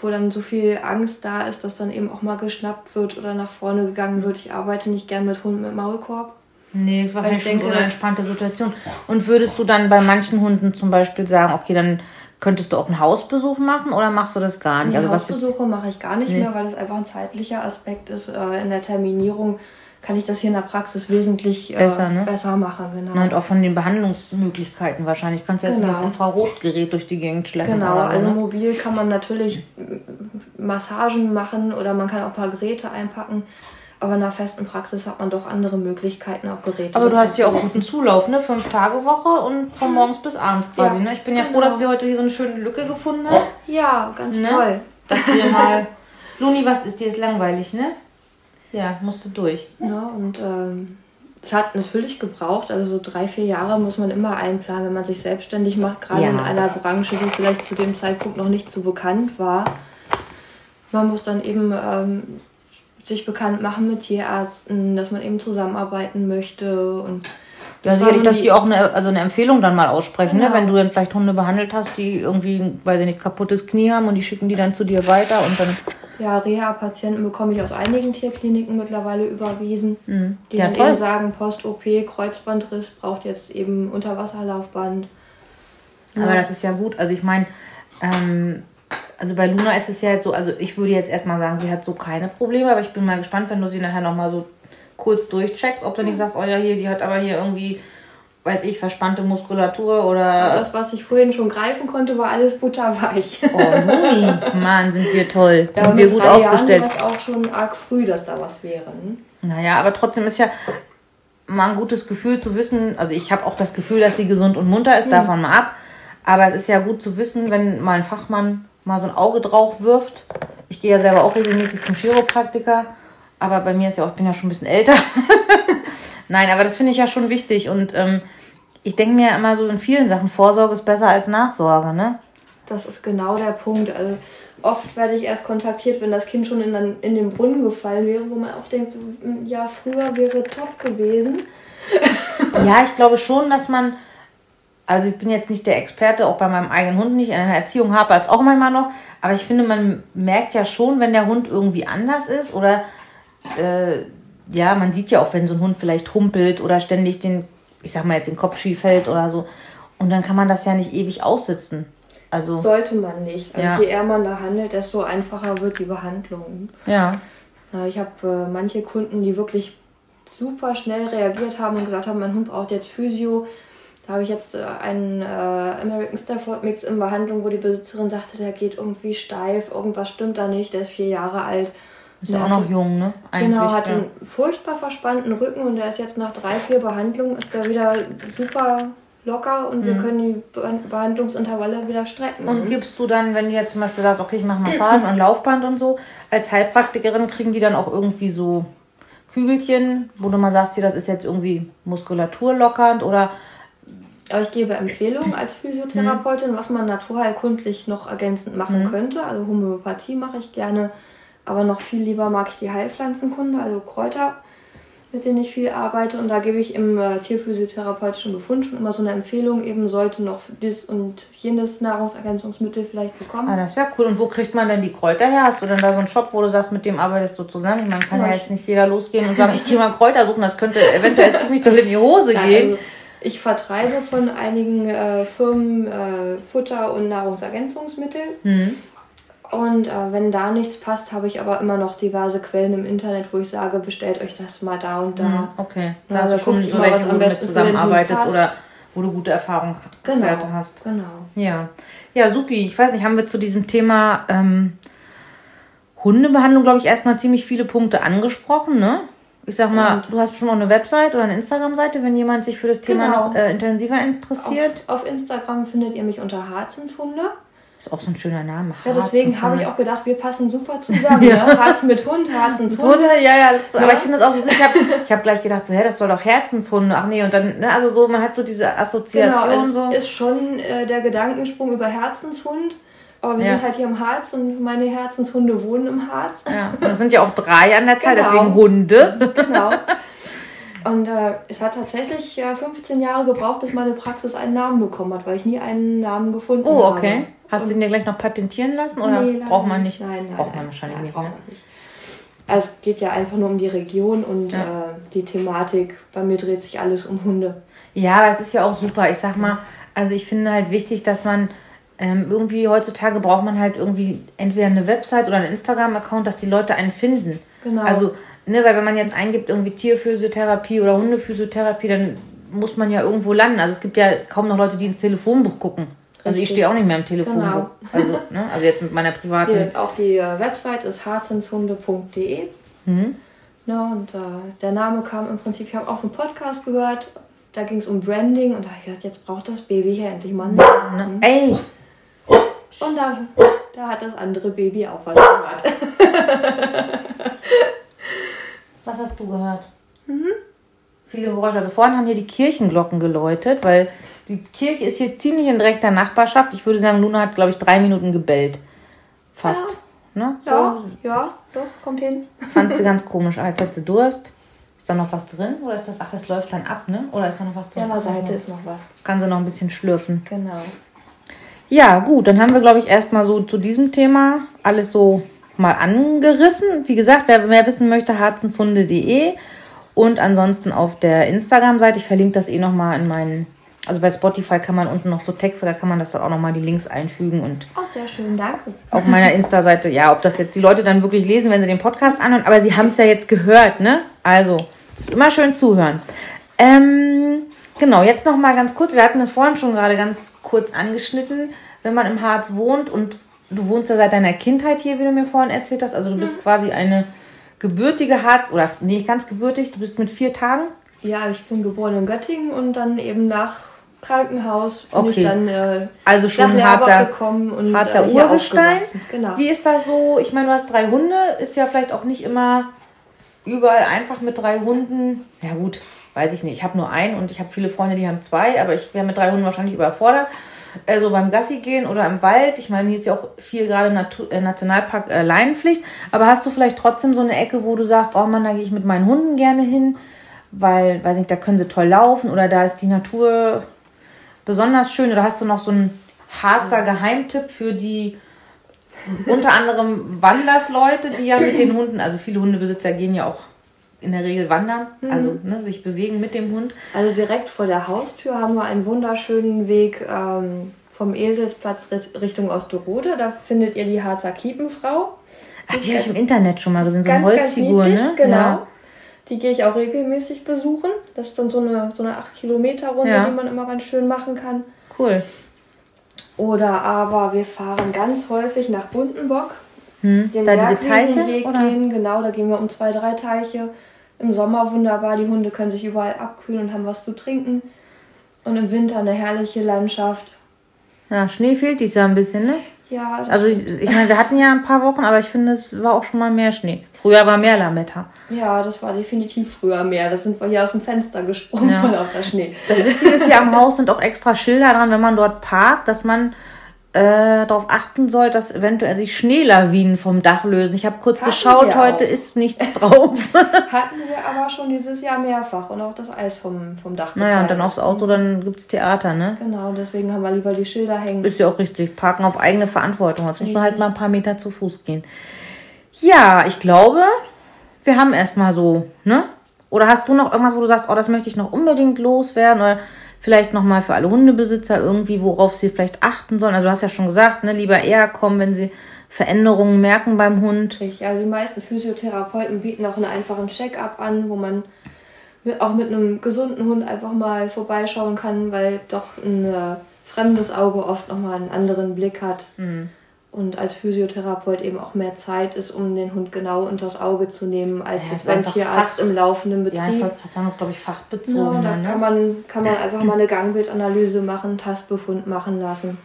wo dann so viel Angst da ist, dass dann eben auch mal geschnappt wird oder nach vorne gegangen wird. Ich arbeite nicht gern mit Hunden mit Maulkorb. Nee, es war vielleicht schon so eine entspannte Situation. Und würdest du dann bei manchen Hunden zum Beispiel sagen, okay, dann könntest du auch einen Hausbesuch machen oder machst du das gar nicht? Nee, also Hausbesuche mache ich gar nicht nee. mehr, weil es einfach ein zeitlicher Aspekt ist äh, in der Terminierung kann ich das hier in der Praxis wesentlich äh, besser, ne? besser machen. Genau. Und auch von den Behandlungsmöglichkeiten wahrscheinlich. Kannst du jetzt genau. das Infrarotgerät durch die Gegend schleppen. Genau, also ne? mobil kann man natürlich Massagen machen oder man kann auch ein paar Geräte einpacken. Aber in einer festen Praxis hat man doch andere Möglichkeiten, auch Geräte. Aber du hast ja auch guten Zulauf, ne? Fünf Tage Woche und von morgens bis abends quasi, ja, ne? Ich bin ja genau. froh, dass wir heute hier so eine schöne Lücke gefunden haben. Ja, ganz ne? toll. Dass wir mal. Luni, was ist dir? Ist langweilig, ne? Ja, musste durch. Ja, und ähm, es hat natürlich gebraucht, also so drei, vier Jahre muss man immer einplanen, wenn man sich selbstständig macht, gerade ja. in einer Branche, die vielleicht zu dem Zeitpunkt noch nicht so bekannt war. Man muss dann eben ähm, sich bekannt machen mit Tierärzten, dass man eben zusammenarbeiten möchte und ja, sicherlich, dass die auch eine, also eine Empfehlung dann mal aussprechen, ne? genau. ne? wenn du dann vielleicht Hunde behandelt hast, die irgendwie, weil sie nicht kaputtes Knie haben und die schicken die dann zu dir weiter und dann ja, Reha-Patienten bekomme ich aus einigen Tierkliniken mittlerweile überwiesen, mhm. die ja, dann toll. eben sagen, Post-OP, Kreuzbandriss braucht jetzt eben Unterwasserlaufband. Ja. Aber das ist ja gut. Also ich meine, ähm, also bei Luna ist es ja jetzt so, also ich würde jetzt erstmal sagen, sie hat so keine Probleme, aber ich bin mal gespannt, wenn du sie nachher nochmal so kurz durchcheckst, ob du nicht sagst, oh ja, hier, die hat aber hier irgendwie weiß ich, verspannte Muskulatur oder. Das, was ich vorhin schon greifen konnte, war alles butterweich. Oh, Mumi, Mann, sind wir toll. Sind ja, wir gut aufgestellt. Jahren war es auch schon arg früh, dass da was wäre. Ne? Naja, aber trotzdem ist ja mal ein gutes Gefühl zu wissen. Also, ich habe auch das Gefühl, dass sie gesund und munter ist, mhm. davon mal ab. Aber es ist ja gut zu wissen, wenn mal ein Fachmann mal so ein Auge drauf wirft. Ich gehe ja selber auch regelmäßig zum Chiropraktiker. Aber bei mir ist ja auch, ich bin ja schon ein bisschen älter. Nein, aber das finde ich ja schon wichtig. Und ähm, ich denke mir immer so in vielen Sachen, Vorsorge ist besser als Nachsorge, ne? Das ist genau der Punkt. Also oft werde ich erst kontaktiert, wenn das Kind schon in, den, in den Brunnen gefallen wäre, wo man auch denkt, so, ja, früher wäre top gewesen. ja, ich glaube schon, dass man, also ich bin jetzt nicht der Experte, auch bei meinem eigenen Hund nicht, in einer Erziehung habe als auch manchmal noch, aber ich finde, man merkt ja schon, wenn der Hund irgendwie anders ist oder äh, ja, man sieht ja auch, wenn so ein Hund vielleicht humpelt oder ständig den, ich sag mal jetzt den Kopf schief fällt oder so. Und dann kann man das ja nicht ewig aussitzen. Also, Sollte man nicht. Also ja. je eher man da handelt, desto einfacher wird die Behandlung. Ja. Ich habe äh, manche Kunden, die wirklich super schnell reagiert haben und gesagt haben, mein Hund braucht jetzt Physio. Da habe ich jetzt äh, einen äh, American Stafford Mix in Behandlung, wo die Besitzerin sagte, der geht irgendwie steif, irgendwas stimmt da nicht, der ist vier Jahre alt. Ist ja auch noch jung, ne? Eigentlich, genau, hat ja. einen furchtbar verspannten Rücken und der ist jetzt nach drei, vier Behandlungen ist der wieder super locker und mhm. wir können die Behandlungsintervalle wieder strecken. Und gibst du dann, wenn du jetzt zum Beispiel sagst, okay, ich mache Massagen und Laufband und so, als Heilpraktikerin kriegen die dann auch irgendwie so Kügelchen, wo du mal sagst, hier, das ist jetzt irgendwie muskulaturlockernd oder aber ich gebe Empfehlungen als Physiotherapeutin, mhm. was man naturheilkundlich noch ergänzend machen mhm. könnte. Also Homöopathie mache ich gerne, aber noch viel lieber mag ich die Heilpflanzenkunde, also Kräuter mit denen ich viel arbeite. Und da gebe ich im äh, tierphysiotherapeutischen Befund schon immer so eine Empfehlung, eben sollte noch dies und jenes Nahrungsergänzungsmittel vielleicht bekommen. Ah, das ist ja cool. Und wo kriegt man denn die Kräuter her? Hast du denn da so einen Shop, wo du sagst, mit dem arbeitest du zusammen? Ich meine, kann ja, ja jetzt nicht jeder losgehen und sagen, ich gehe mal Kräuter suchen, das könnte eventuell ziemlich doll in die Hose gehen. Also, ich vertreibe von einigen äh, Firmen äh, Futter- und Nahrungsergänzungsmittel. Mhm. Und äh, wenn da nichts passt, habe ich aber immer noch diverse Quellen im Internet, wo ich sage, bestellt euch das mal da und da. Hm, okay, da du schon so welche, wo du mit zusammenarbeitest oder wo du gute Erfahrungen genau, hast. Genau. Ja. Ja, supi. Ich weiß nicht, haben wir zu diesem Thema ähm, Hundebehandlung, glaube ich, erstmal ziemlich viele Punkte angesprochen, ne? Ich sag mal, und du hast schon noch eine Website oder eine Instagram-Seite, wenn jemand sich für das Thema genau. noch äh, intensiver interessiert. Auf, auf Instagram findet ihr mich unter Harzenshunde. Ist auch so ein schöner Name. Ja, deswegen habe ich auch gedacht, wir passen super zusammen. ja. ne? Harz mit Hund, Herzenshunde. Ja, ja, das, ja. aber ich finde das auch, ich habe ich hab gleich gedacht, so, hä, das soll doch Herzenshunde. Ach nee, und dann, ne, also so, man hat so diese Assoziation. Genau, es so. ist schon äh, der Gedankensprung über Herzenshund. Aber wir ja. sind halt hier im Harz und meine Herzenshunde wohnen im Harz. Ja, und es sind ja auch drei an der Zahl, genau. deswegen Hunde. Genau. Und äh, es hat tatsächlich äh, 15 Jahre gebraucht, bis meine Praxis einen Namen bekommen hat, weil ich nie einen Namen gefunden habe. Oh, okay. Habe. Hast du den dir gleich noch patentieren lassen oder nee, braucht man nicht? Nein, nein, braucht man wahrscheinlich nein, nicht, ne? nicht. Also es geht ja einfach nur um die Region und ja. äh, die Thematik. Bei mir dreht sich alles um Hunde. Ja, aber es ist ja auch super. Ich sag mal, also ich finde halt wichtig, dass man ähm, irgendwie heutzutage braucht man halt irgendwie entweder eine Website oder einen Instagram-Account, dass die Leute einen finden. Genau. Also, ne, weil wenn man jetzt eingibt, irgendwie Tierphysiotherapie oder Hundephysiotherapie, dann muss man ja irgendwo landen. Also es gibt ja kaum noch Leute, die ins Telefonbuch gucken. Also ich stehe auch nicht mehr am Telefon. Genau. Also, ne? also jetzt mit meiner privaten. Hier, auch die äh, Website ist harzenshunde.de. Mhm. Ja, und äh, der Name kam im Prinzip, ich habe auch einen Podcast gehört, da ging es um Branding und da habe ich gedacht, jetzt braucht das Baby hier endlich mal einen Namen. Ne? Ey! Und da, da hat das andere Baby auch was gehört. was hast du gehört? Mhm. Viele Geräusche. Also vorhin haben hier die Kirchenglocken geläutet, weil die Kirche ist hier ziemlich in direkter Nachbarschaft. Ich würde sagen, Luna hat, glaube ich, drei Minuten gebellt. Fast. Ja. Ne? So. Ja, ja, doch, kommt hin. Fand sie ganz komisch. Als hat sie Durst. Ist da noch was drin? Oder ist das, ach, das läuft dann ab, ne? Oder ist da noch was drin? Ja, an der Seite ist noch was. Kann sie noch ein bisschen schlürfen. Genau. Ja, gut, dann haben wir, glaube ich, erstmal so zu diesem Thema alles so mal angerissen. Wie gesagt, wer mehr wissen möchte, herzenshunde.de und ansonsten auf der Instagram-Seite. Ich verlinke das eh nochmal in meinen also bei Spotify kann man unten noch so Texte, da kann man das dann auch nochmal die Links einfügen und. Oh, sehr schön, danke. Auf meiner Insta-Seite, ja, ob das jetzt die Leute dann wirklich lesen, wenn sie den Podcast anhören, aber sie haben es ja jetzt gehört, ne? Also, immer schön zuhören. Ähm, genau, jetzt nochmal ganz kurz, wir hatten das vorhin schon gerade ganz kurz angeschnitten, wenn man im Harz wohnt und du wohnst ja seit deiner Kindheit hier, wie du mir vorhin erzählt hast, also du bist mhm. quasi eine gebürtige Harz, oder nicht ganz gebürtig, du bist mit vier Tagen ja, ich bin geboren in Göttingen und dann eben nach Krankenhaus bin okay. ich dann äh, also schon nach Harzer, gekommen und Harzer äh, Urgestein. Genau. Wie ist das so? Ich meine, du hast drei Hunde, ist ja vielleicht auch nicht immer überall einfach mit drei Hunden. Ja gut, weiß ich nicht. Ich habe nur einen und ich habe viele Freunde, die haben zwei, aber ich wäre mit drei Hunden wahrscheinlich überfordert. Also beim Gassi gehen oder im Wald. Ich meine, hier ist ja auch viel gerade Natur, äh, Nationalpark äh, Leinenpflicht. Aber hast du vielleicht trotzdem so eine Ecke, wo du sagst, oh Mann, da gehe ich mit meinen Hunden gerne hin? Weil, weiß nicht, da können sie toll laufen oder da ist die Natur besonders schön oder hast du noch so einen Harzer Geheimtipp für die unter anderem Wandersleute, die ja mit den Hunden, also viele Hundebesitzer gehen ja auch in der Regel wandern, mhm. also ne, sich bewegen mit dem Hund. Also direkt vor der Haustür haben wir einen wunderschönen Weg ähm, vom Eselsplatz Richtung Osterode. Da findet ihr die Harzer Kiepenfrau. Ach, die habe ich im Internet schon mal gesehen, so eine Holzfigur, niedlich, ne? Genau. Ja. Die gehe ich auch regelmäßig besuchen. Das ist dann so eine, so eine 8-Kilometer-Runde, ja. die man immer ganz schön machen kann. Cool. Oder aber wir fahren ganz häufig nach Buntenbock. Hm, den da diese Teiche? Weg oder? gehen. Genau, da gehen wir um zwei, drei Teiche. Im Sommer wunderbar, die Hunde können sich überall abkühlen und haben was zu trinken. Und im Winter eine herrliche Landschaft. Ja, Schnee fehlt dieses Jahr ein bisschen, ne? Ja. Also ich, ich meine, wir hatten ja ein paar Wochen, aber ich finde, es war auch schon mal mehr Schnee. Früher war mehr Lametta. Ja, das war definitiv früher mehr. Das sind wir hier aus dem Fenster gesprungen ja. von auf der Schnee. Das Witzige ist ja, am Haus sind auch extra Schilder dran, wenn man dort parkt, dass man äh, darauf achten soll, dass eventuell sich Schneelawinen vom Dach lösen. Ich habe kurz Hatten geschaut, heute auch. ist nichts drauf. Hatten wir aber schon dieses Jahr mehrfach und auch das Eis vom, vom Dach. Naja, und dann aufs Auto, dann gibt es Theater, ne? Genau, deswegen haben wir lieber die Schilder hängen. Ist ja auch richtig. Parken auf eigene Verantwortung. Jetzt muss man halt mal ein paar Meter zu Fuß gehen. Ja, ich glaube, wir haben erstmal so, ne? Oder hast du noch irgendwas, wo du sagst, oh, das möchte ich noch unbedingt loswerden? Oder vielleicht nochmal für alle Hundebesitzer irgendwie, worauf sie vielleicht achten sollen. Also du hast ja schon gesagt, ne, lieber eher kommen, wenn sie Veränderungen merken beim Hund. Richtig, also die meisten Physiotherapeuten bieten auch einen einfachen Check-up an, wo man auch mit einem gesunden Hund einfach mal vorbeischauen kann, weil doch ein äh, fremdes Auge oft nochmal einen anderen Blick hat. Mhm und als Physiotherapeut eben auch mehr Zeit ist, um den Hund genau unters Auge zu nehmen, als ja, jetzt beim Tierarzt im laufenden Betrieb. Ja, ich wollte gerade sagen, das ist, glaube ich, fachbezogen. Ja, da ne? kann, man, kann man einfach mal eine Gangbildanalyse machen, Tastbefund machen lassen.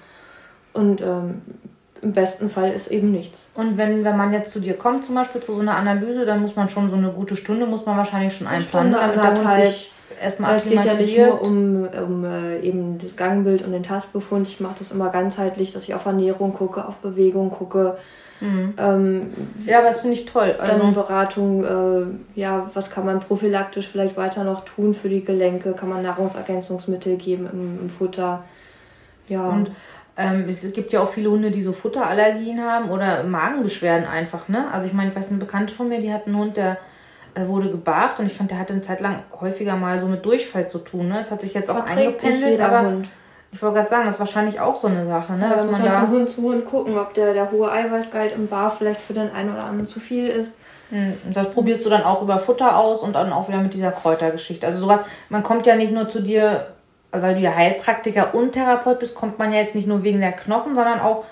Und ähm, im besten Fall ist eben nichts. Und wenn, wenn man jetzt zu dir kommt, zum Beispiel zu so einer Analyse, dann muss man schon so eine gute Stunde, muss man wahrscheinlich schon einplanen, damit der Hund sich erstmal Es geht ja nicht nur um, um äh, eben das Gangbild und den Tastbefund. Ich mache das immer ganzheitlich, dass ich auf Ernährung gucke, auf Bewegung gucke. Mhm. Ähm, ja, aber das finde ich toll. Also dann Beratung, äh, ja, was kann man prophylaktisch vielleicht weiter noch tun für die Gelenke? Kann man Nahrungsergänzungsmittel geben im, im Futter? Ja. Und ähm, es, gibt ja auch viele Hunde, die so Futterallergien haben oder Magenbeschwerden einfach, ne? Also ich meine, ich weiß, eine Bekannte von mir, die hat einen Hund, der er wurde gebarft und ich fand, der hatte eine Zeit lang häufiger mal so mit Durchfall zu tun. Ne? Es hat sich jetzt auch eingependelt, aber Hund. ich wollte gerade sagen, das ist wahrscheinlich auch so eine Sache, ne? Ja, dass man da von Hund zu Hund gucken, ob der, der hohe Eiweißgehalt im Barf vielleicht für den einen oder anderen zu viel ist. Hm, das probierst du dann auch über Futter aus und dann auch wieder mit dieser Kräutergeschichte. Also sowas, man kommt ja nicht nur zu dir, weil du ja Heilpraktiker und Therapeut bist, kommt man ja jetzt nicht nur wegen der Knochen, sondern auch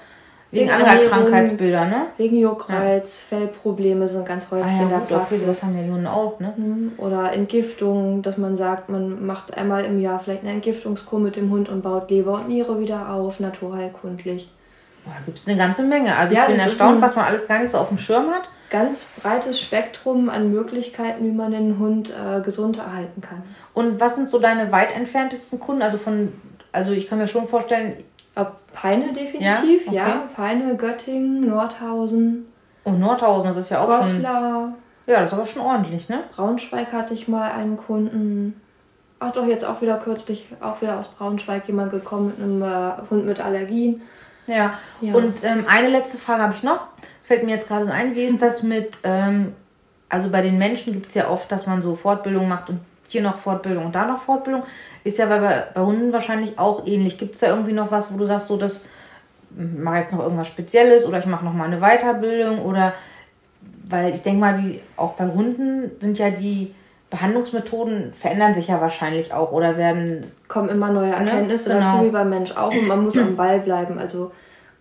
Wegen, anderer Krankheitsbilder, ne? Wegen Juckreiz, ja. Fellprobleme sind ganz häufig ah, ja, in der gut, Praxis. Okay, das haben ja Hunde auch, ne? Mhm. Oder Entgiftung, dass man sagt, man macht einmal im Jahr vielleicht eine Entgiftungskur mit dem Hund und baut Leber und Niere wieder auf, naturheilkundlich. da gibt es eine ganze Menge. Also ja, ich bin erstaunt, was man alles gar nicht so auf dem Schirm hat. Ganz breites Spektrum an Möglichkeiten, wie man den Hund äh, gesund erhalten kann. Und was sind so deine weit entferntesten Kunden? Also von, also ich kann mir schon vorstellen, Peine definitiv, ja. Okay. ja. Peine, Göttingen, Nordhausen. Oh, Nordhausen, das ist ja auch Goslar. schon... Ja, das ist aber schon ordentlich, ne? Braunschweig hatte ich mal einen Kunden. Ach doch, jetzt auch wieder kürzlich, auch wieder aus Braunschweig jemand gekommen mit einem äh, Hund mit Allergien. Ja, ja. und ähm, eine letzte Frage habe ich noch. Das fällt mir jetzt gerade so ein. Wie ist das mit, ähm, also bei den Menschen gibt es ja oft, dass man so Fortbildung macht und hier noch Fortbildung und da noch Fortbildung. Ist ja bei, bei Hunden wahrscheinlich auch ähnlich. Gibt es da irgendwie noch was, wo du sagst, so das mache jetzt noch irgendwas Spezielles oder ich mache noch mal eine Weiterbildung oder weil ich denke mal, die auch bei Hunden sind ja die Behandlungsmethoden verändern sich ja wahrscheinlich auch oder werden kommen immer neue ne? Erkenntnisse ne? genau. dazu wie beim Mensch auch und man muss am Ball bleiben. Also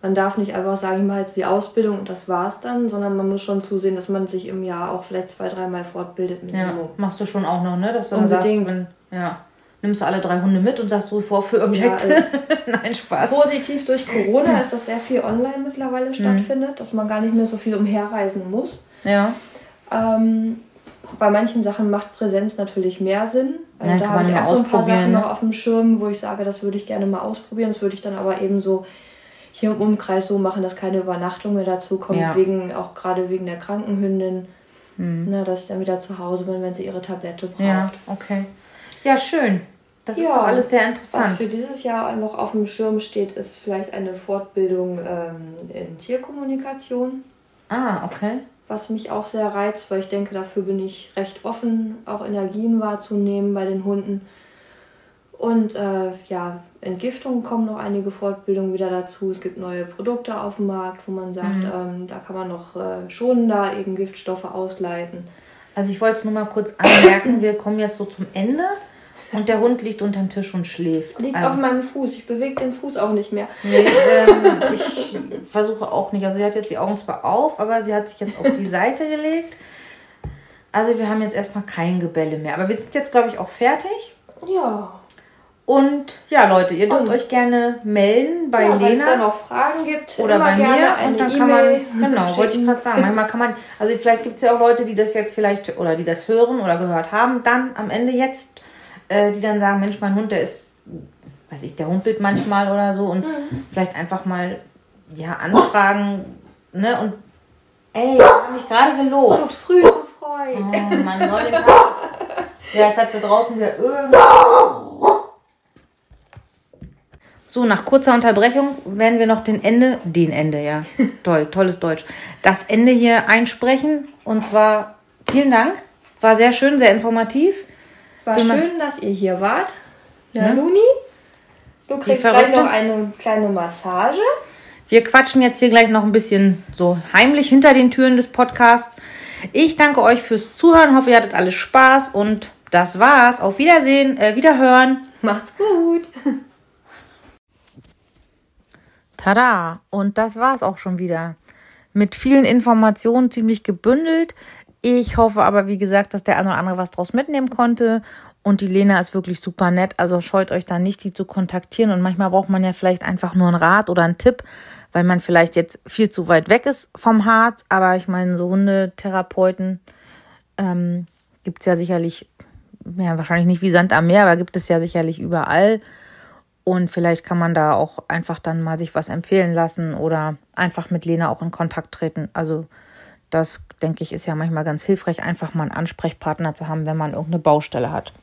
man darf nicht einfach sagen, ich mache jetzt die Ausbildung und das war's dann, sondern man muss schon zusehen, dass man sich im Jahr auch vielleicht zwei, dreimal fortbildet. Mit ja, machst du schon auch noch, ne? Dass du Unbedingt. Sagst, wenn, ja, nimmst du alle drei Hunde mit und sagst so Vorführobjekte. Ja, also Nein, Spaß. Positiv durch Corona ist, dass sehr viel online mittlerweile mhm. stattfindet, dass man gar nicht mehr so viel umherreisen muss. Ja. Ähm, bei manchen Sachen macht Präsenz natürlich mehr Sinn. Also ja, da habe ich auch so ein paar Sachen ne? noch auf dem Schirm, wo ich sage, das würde ich gerne mal ausprobieren. Das würde ich dann aber eben so hier im Umkreis so machen, dass keine Übernachtung mehr dazu kommt, ja. wegen, auch gerade wegen der Krankenhündin. Mhm. Ne, dass ich dann wieder zu Hause bin, wenn sie ihre Tablette braucht. Ja, okay. Ja, schön. Das ja, ist doch alles sehr interessant. Was für dieses Jahr noch auf dem Schirm steht, ist vielleicht eine Fortbildung ähm, in Tierkommunikation. Ah, okay. was mich auch sehr reizt, weil ich denke, dafür bin ich recht offen, auch Energien wahrzunehmen bei den Hunden. Und äh, ja, Entgiftung kommen noch einige Fortbildungen wieder dazu. Es gibt neue Produkte auf dem Markt, wo man sagt, mhm. ähm, da kann man noch äh, schonender eben Giftstoffe ausleiten. Also ich wollte es nur mal kurz anmerken, wir kommen jetzt so zum Ende und der Hund liegt unter dem Tisch und schläft. Liegt also, auf meinem Fuß. Ich bewege den Fuß auch nicht mehr. Nee, ähm, ich versuche auch nicht. Also sie hat jetzt die Augen zwar auf, aber sie hat sich jetzt auf die Seite gelegt. Also wir haben jetzt erstmal kein Gebälle mehr. Aber wir sind jetzt, glaube ich, auch fertig. Ja. Und ja, Leute, ihr dürft und, euch gerne melden bei ja, Lena. Wenn es da noch Fragen gibt, oder bei mir. Und dann kann man, genau, wollte ich gerade sagen. Manchmal kann man, also vielleicht gibt es ja auch Leute, die das jetzt vielleicht oder die das hören oder gehört haben, dann am Ende jetzt äh, die dann sagen, Mensch, mein Hund, der ist, weiß ich, der humpelt manchmal oder so und mhm. vielleicht einfach mal ja anfragen, ne? Und ey, ich habe mich gerade gelobt. So früh so Freude. Oh Mann, soll den Tag. Ja, jetzt hat sie draußen wieder irgendwas. So, nach kurzer Unterbrechung werden wir noch den Ende, den Ende, ja, toll, tolles Deutsch, das Ende hier einsprechen. Und zwar vielen Dank, war sehr schön, sehr informativ. War schön, dass ihr hier wart. Ja, ne? Luni, du kriegst gleich noch eine kleine Massage. Wir quatschen jetzt hier gleich noch ein bisschen so heimlich hinter den Türen des Podcasts. Ich danke euch fürs Zuhören, hoffe, ihr hattet alles Spaß und das war's. Auf Wiedersehen, äh, Wiederhören. Macht's gut. Tada! Und das war's auch schon wieder. Mit vielen Informationen ziemlich gebündelt. Ich hoffe aber, wie gesagt, dass der eine oder andere was draus mitnehmen konnte. Und die Lena ist wirklich super nett. Also scheut euch da nicht, die zu kontaktieren. Und manchmal braucht man ja vielleicht einfach nur einen Rat oder einen Tipp, weil man vielleicht jetzt viel zu weit weg ist vom Harz. Aber ich meine, so Hundetherapeuten ähm, gibt es ja sicherlich, ja, wahrscheinlich nicht wie Sand am Meer, aber gibt es ja sicherlich überall. Und vielleicht kann man da auch einfach dann mal sich was empfehlen lassen oder einfach mit Lena auch in Kontakt treten. Also das, denke ich, ist ja manchmal ganz hilfreich, einfach mal einen Ansprechpartner zu haben, wenn man irgendeine Baustelle hat.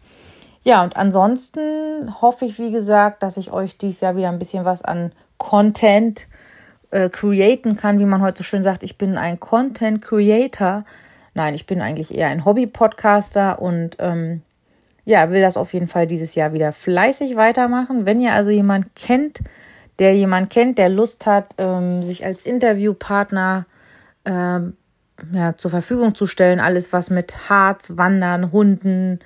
Ja, und ansonsten hoffe ich, wie gesagt, dass ich euch dieses Jahr wieder ein bisschen was an Content äh, createn kann, wie man heute so schön sagt. Ich bin ein Content Creator. Nein, ich bin eigentlich eher ein Hobby-Podcaster und ähm, ja, will das auf jeden Fall dieses Jahr wieder fleißig weitermachen. Wenn ihr also jemand kennt, der jemand kennt, der Lust hat, ähm, sich als Interviewpartner ähm, ja, zur Verfügung zu stellen. Alles, was mit Harz, Wandern, Hunden,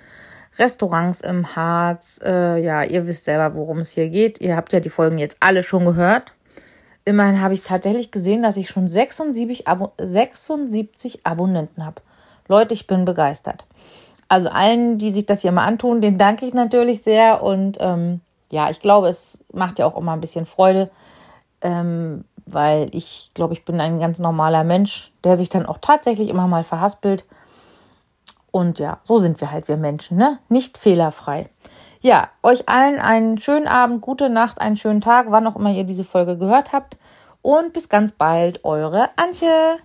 Restaurants im Harz. Äh, ja, ihr wisst selber, worum es hier geht. Ihr habt ja die Folgen jetzt alle schon gehört. Immerhin habe ich tatsächlich gesehen, dass ich schon 76, Abo 76 Abonnenten habe. Leute, ich bin begeistert. Also allen, die sich das hier mal antun, den danke ich natürlich sehr. Und ähm, ja, ich glaube, es macht ja auch immer ein bisschen Freude, ähm, weil ich glaube, ich bin ein ganz normaler Mensch, der sich dann auch tatsächlich immer mal verhaspelt. Und ja, so sind wir halt, wir Menschen, ne? Nicht fehlerfrei. Ja, euch allen einen schönen Abend, gute Nacht, einen schönen Tag, wann auch immer ihr diese Folge gehört habt. Und bis ganz bald, eure Antje.